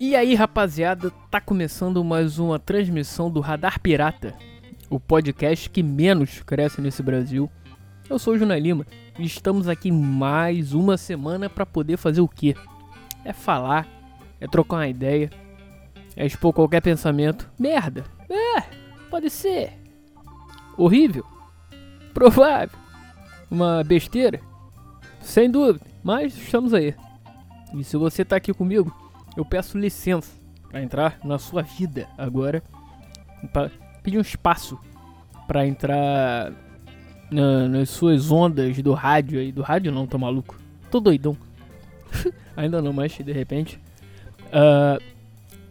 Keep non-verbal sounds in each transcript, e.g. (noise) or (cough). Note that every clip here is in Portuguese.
E aí, rapaziada, tá começando mais uma transmissão do Radar Pirata, o podcast que menos cresce nesse Brasil. Eu sou o Juna Lima e estamos aqui mais uma semana para poder fazer o quê? É falar, é trocar uma ideia, é expor qualquer pensamento. Merda! É, pode ser. Horrível. Provável. Uma besteira. Sem dúvida, mas estamos aí. E se você tá aqui comigo, eu peço licença para entrar na sua vida agora. Pra pedir um espaço para entrar na, nas suas ondas do rádio aí. Do rádio não, tô maluco. Tô doidão. (laughs) Ainda não, mas de repente. Uh,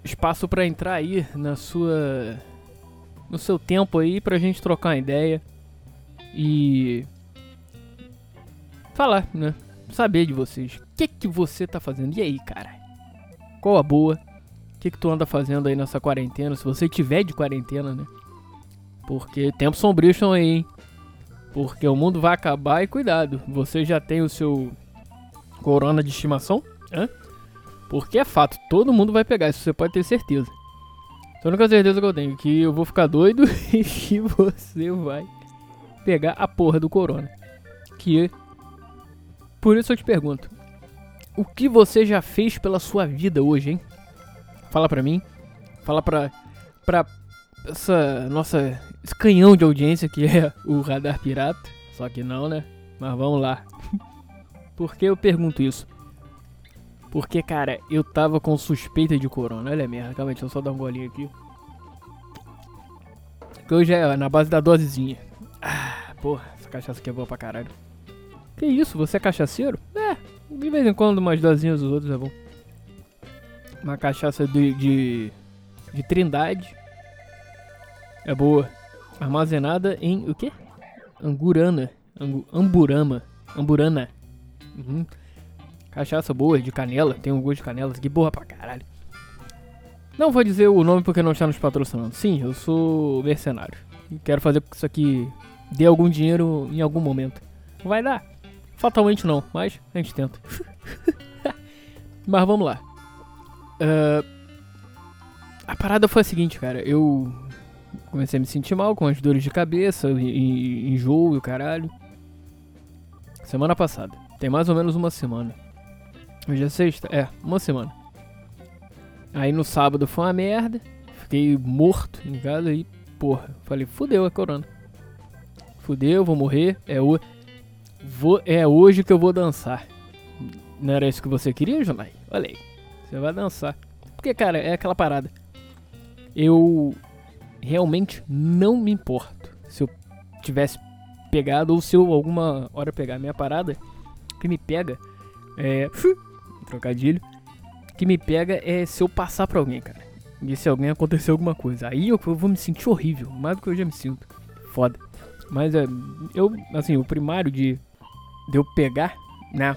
espaço para entrar aí na sua. No seu tempo aí pra gente trocar uma ideia. E. Falar, né? Saber de vocês. O que que você tá fazendo? E aí, cara? Qual a boa? O que que tu anda fazendo aí nessa quarentena? Se você tiver de quarentena, né? Porque tempos sombrios estão aí, hein? Porque o mundo vai acabar e cuidado. Você já tem o seu corona de estimação? Hã? Porque é fato, todo mundo vai pegar, isso você pode ter certeza. A única certeza que eu tenho é que eu vou ficar doido (laughs) e que você vai pegar a porra do corona. Que por isso eu te pergunto, o que você já fez pela sua vida hoje, hein? Fala pra mim. Fala pra pra essa nossa esse canhão de audiência que é o Radar Pirata. Só que não, né? Mas vamos lá. (laughs) Por que eu pergunto isso? Porque, cara, eu tava com suspeita de corona. Olha a merda, calma aí, deixa eu só dar um golinho aqui. Que hoje é na base da dosezinha. Ah, porra, essa cachaça aqui é boa pra caralho. Que isso, você é cachaceiro? É, de vez em quando umas dosinhas dos outros é bom. Uma cachaça de, de, de trindade. É boa. Armazenada em o quê? Angurana. Angu, amburama. Amburana. Uhum. Cachaça boa, de canela. Tem um gosto de canela. Que boa pra caralho. Não vou dizer o nome porque não está nos patrocinando. Sim, eu sou mercenário. Quero fazer com que isso aqui dê algum dinheiro em algum momento. Vai dar. Fatalmente não, mas a gente tenta. (laughs) mas vamos lá. Uh, a parada foi a seguinte, cara. Eu comecei a me sentir mal com as dores de cabeça, enjoo e o caralho. Semana passada. Tem mais ou menos uma semana. Hoje é sexta? É, uma semana. Aí no sábado foi uma merda. Fiquei morto em casa e, porra, falei, fudeu, é corona. Fudeu, vou morrer. É, o... vou... é hoje que eu vou dançar. Não era isso que você queria, Jonai? Olha aí. Você vai dançar. Porque, cara, é aquela parada. Eu realmente não me importo se eu tivesse pegado ou se eu alguma hora pegar a minha parada. que me pega é. (laughs) Trocadilho. que me pega é se eu passar pra alguém, cara. E se alguém acontecer alguma coisa. Aí eu, eu vou me sentir horrível. Mais do que eu já me sinto. Foda. Mas é. Eu, assim, o primário de. De eu pegar, né?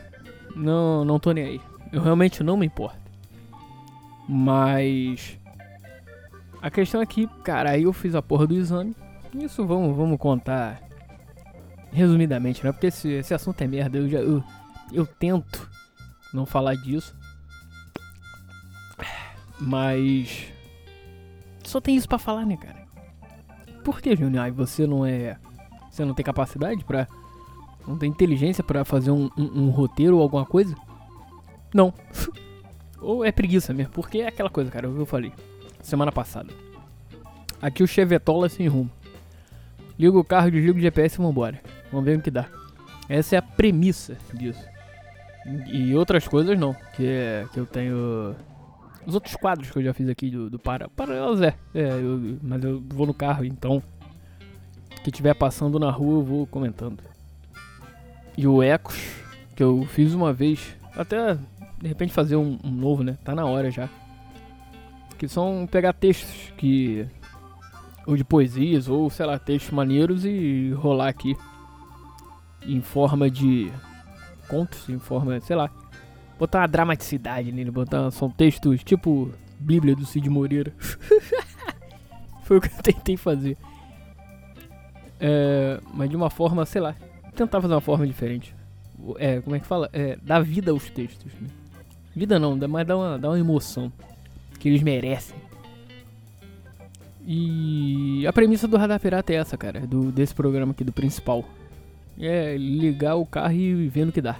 Não, não tô nem aí. Eu realmente não me importo. Mas. A questão é que, cara, aí eu fiz a porra do exame. Isso vamos, vamos contar resumidamente, né? Porque esse, esse assunto é merda. Eu já. Eu, eu tento não falar disso. Mas. Só tem isso para falar, né, cara? Por que, Junior? Você não é. Você não tem capacidade para Não tem inteligência para fazer um, um, um roteiro ou alguma coisa? Não. (laughs) ou é preguiça mesmo, porque é aquela coisa, cara, eu falei semana passada. Aqui o Chevetola sem rumo. Liga o carro, desliga o GPS e vambora. Vamos ver o que dá. Essa é a premissa disso. E outras coisas não. Que é que eu tenho. Os outros quadros que eu já fiz aqui do, do para. Paralelos é. é eu, mas eu vou no carro, então. Que tiver passando na rua eu vou comentando. E o Ecos, que eu fiz uma vez. Até de repente fazer um, um novo, né? Tá na hora já que são pegar textos que ou de poesias ou sei lá textos maneiros e rolar aqui em forma de contos, em forma, sei lá, botar uma dramaticidade nele, botar são textos tipo Bíblia do Cid Moreira. (laughs) Foi o que eu tentei fazer. É, mas de uma forma, sei lá, tentar fazer uma forma diferente. É, como é que fala? É, dar vida aos textos. Né? Vida não, mas dá uma, dá uma emoção. que eles merecem. E a premissa do Radar Pirata é essa, cara, do, desse programa aqui, do principal. É ligar o carro e ver no que dá.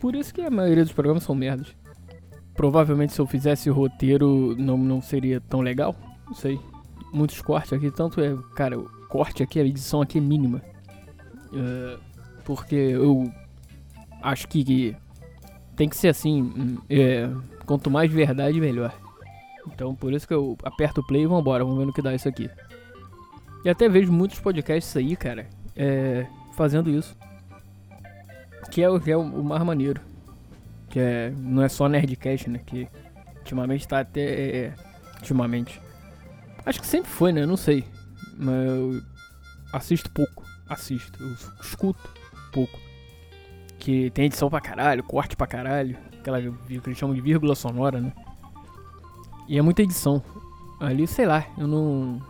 Por isso que a maioria dos programas são merdas. Provavelmente se eu fizesse roteiro não, não seria tão legal. Não sei. Muitos cortes aqui, tanto é. Cara, o corte aqui, a edição aqui é mínima. Uh, porque eu acho que, que, tem que ser assim. Hum, é, quanto mais verdade, melhor. Então por isso que eu aperto o play e vambora, vamos ver no que dá isso aqui. E até vejo muitos podcasts aí, cara, é, fazendo isso. Que é, que é o, o mais maneiro. Que é, não é só Nerdcast, né? Que ultimamente tá até. É, é ultimamente. Acho que sempre foi, né? Não sei. Mas eu assisto pouco. Assisto. Eu escuto pouco. Que tem edição pra caralho, corte pra caralho. Aquela que eles chamam de vírgula sonora, né? E é muita edição. Ali, sei lá, eu não.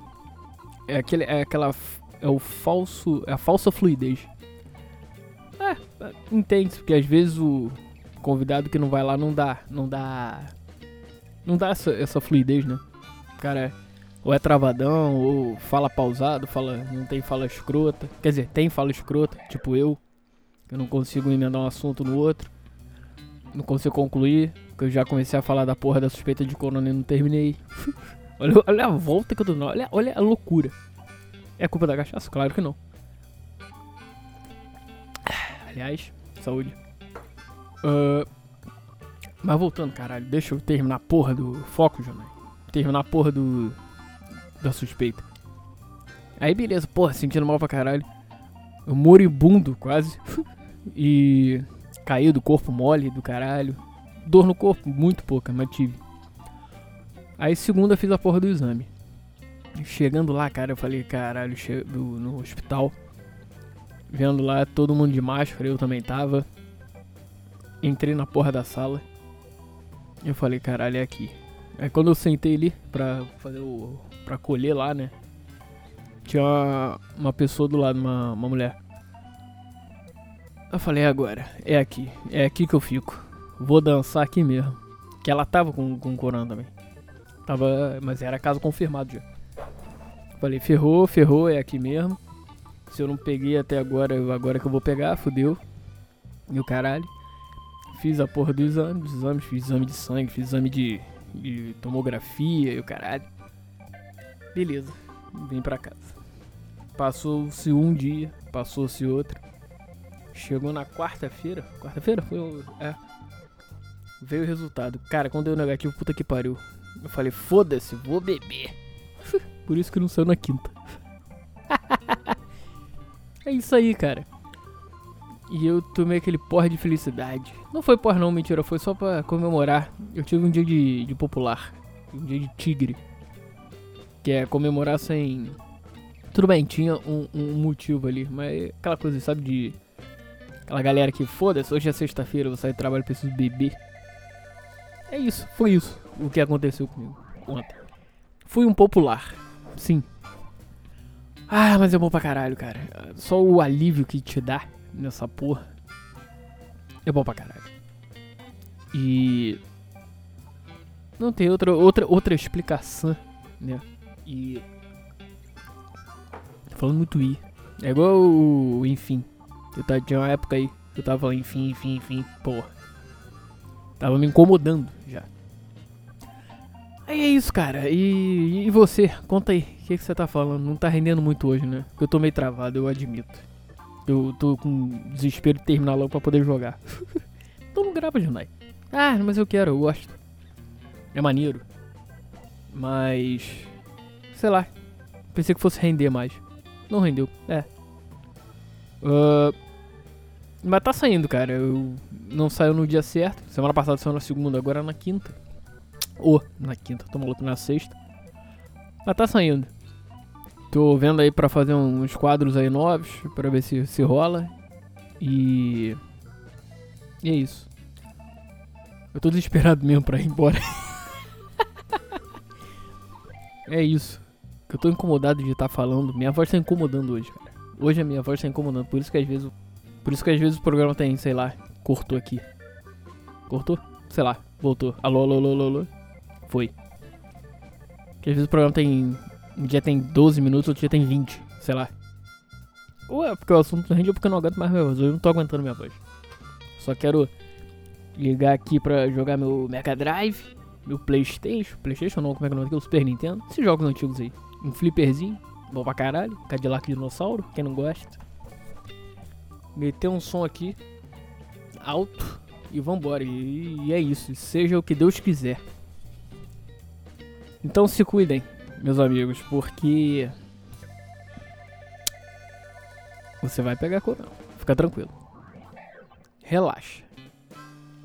É, aquele, é aquela. É o falso. É a falsa fluidez. É, entende, porque às vezes o convidado que não vai lá não dá. Não dá. Não dá essa, essa fluidez, né? O cara é, ou é travadão, ou fala pausado, fala. Não tem fala escrota. Quer dizer, tem fala escrota, tipo eu. Eu não consigo emendar um assunto no outro. Não consigo concluir. Porque eu já comecei a falar da porra da suspeita de corona e não terminei. (laughs) olha, olha a volta que eu tô Olha, olha a loucura. É culpa da cachaça? Claro que não. (sighs) Aliás, saúde. Uh, mas voltando, caralho. Deixa eu terminar a porra do foco, Jonai. Terminar a porra do. Da suspeita. Aí beleza, porra, sentindo mal pra caralho. Eu moribundo quase. (laughs) e caiu do corpo mole do caralho. Dor no corpo, muito pouca, mas tive. Aí segunda fiz a porra do exame. Chegando lá, cara, eu falei, caralho, no hospital. Vendo lá todo mundo de máscara, eu também tava. Entrei na porra da sala. Eu falei, caralho, é aqui. Aí quando eu sentei ali pra fazer o. pra colher lá, né? Tinha uma, uma pessoa do lado, uma, uma mulher. Eu falei, agora, é aqui. É aqui que eu fico. Vou dançar aqui mesmo. Que ela tava com, com corona também. Tava. Mas era caso confirmado já. Falei, ferrou, ferrou, é aqui mesmo. Se eu não peguei até agora, agora que eu vou pegar, fodeu. E o caralho. Fiz a porra do exame, dos exames, fiz exame de sangue, fiz exame de, de tomografia e o caralho. Beleza, vim pra casa. Passou-se um dia, passou-se outro. Chegou na quarta-feira. Quarta-feira? Foi. É. Veio o resultado. Cara, quando deu negativo, puta que pariu. Eu falei, foda-se, vou beber. (laughs) Por isso que não saiu na quinta. (laughs) é isso aí, cara. E eu tomei aquele porra de felicidade. Não foi porra não, mentira, foi só pra comemorar. Eu tive um dia de, de popular. Um dia de tigre. Que é comemorar sem. Tudo bem, tinha um, um motivo ali, mas aquela coisa, sabe, de. Aquela galera que foda-se, hoje é sexta-feira, vou sair de trabalho, preciso beber. É isso, foi isso o que aconteceu comigo ontem. Fui um popular, sim. Ah, mas é bom pra caralho, cara. Só o alívio que te dá nessa porra é bom pra caralho. E não tem outra outra outra explicação, né? E tô falando muito i. É igual o enfim. Eu tava, tinha uma época aí eu tava falando enfim, enfim, enfim, porra. Tava me incomodando já. Aí é isso, cara. E, e você? Conta aí. O que, que você tá falando? Não tá rendendo muito hoje, né? Eu tô meio travado, eu admito. Eu tô com desespero de terminar logo pra poder jogar. (laughs) então não grava, Junai. Ah, mas eu quero, eu gosto. É maneiro. Mas. Sei lá. Pensei que fosse render mais. Não rendeu. É. Uh, mas tá saindo, cara. Eu não saiu no dia certo. Semana passada saiu na segunda, agora na quinta. Ou na quinta, tô maluco na sexta. Mas tá saindo. Tô vendo aí pra fazer uns quadros aí novos, pra ver se, se rola. E. E é isso. Eu tô desesperado mesmo pra ir embora. (laughs) é isso. Eu tô incomodado de estar tá falando. Minha voz tá incomodando hoje, cara. Hoje a minha voz tá incomodando. Por isso que às vezes. Por isso que às vezes o programa tem, sei lá, cortou aqui. Cortou? Sei lá, voltou. Alô, alô, alô, alô, alô. Foi. Porque às vezes o programa tem. Um dia tem 12 minutos, outro dia tem 20, sei lá. Ou é porque o assunto não rende ou porque eu não aguento mais minha voz. Eu não tô aguentando minha voz. Só quero ligar aqui pra jogar meu Mega Drive, meu Playstation, Playstation não, como é que é o nome aqui? O Super Nintendo. Esses jogos antigos aí. Um flipperzinho, bom pra caralho. Cadillac Dinossauro, quem não gosta. Meter um som aqui, alto, e vambora. E, e é isso, seja o que Deus quiser. Então se cuidem, meus amigos, porque você vai pegar corona. Fica tranquilo. Relaxa.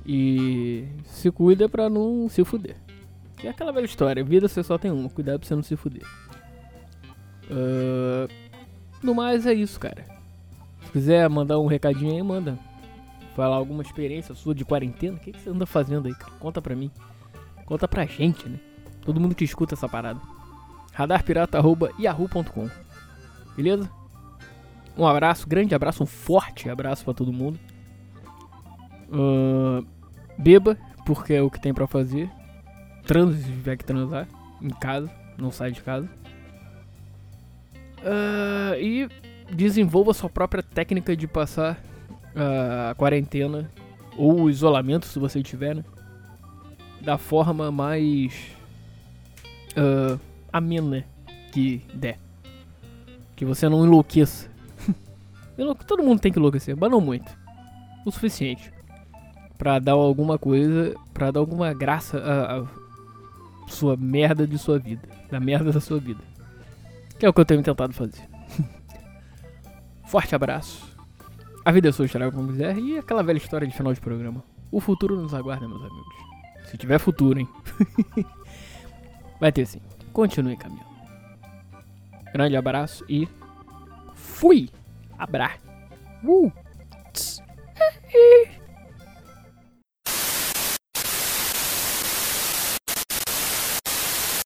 E se cuida pra não se fuder. Que é aquela velha história, vida você só tem uma, cuidado pra você não se fuder. Uh, no mais é isso, cara. Se quiser mandar um recadinho aí, manda. Falar alguma experiência sua de quarentena, o que, que você anda fazendo aí, cara? Conta pra mim. Conta pra gente, né? Todo mundo que escuta essa parada. radarpirata.yahoo.com Beleza? Um abraço, grande abraço, um forte abraço para todo mundo. Uh, beba, porque é o que tem para fazer. Transe se tiver que transar. Em casa, não sai de casa. Uh, e desenvolva sua própria técnica de passar uh, a quarentena ou o isolamento, se você tiver, né? Da forma mais uh, amena que der. Que você não enlouqueça. (laughs) Todo mundo tem que enlouquecer, mas não muito. O suficiente. Pra dar alguma coisa, pra dar alguma graça à, sua merda de sua vida. Da merda da sua vida. Que é o que eu tenho tentado fazer. (laughs) Forte abraço. A vida é sua, estará como quiser. E aquela velha história de final de programa. O futuro nos aguarda, meus amigos. Se tiver futuro, hein? (laughs) Vai ter sim continue caminhando. Grande abraço e fui! Abra! Uh.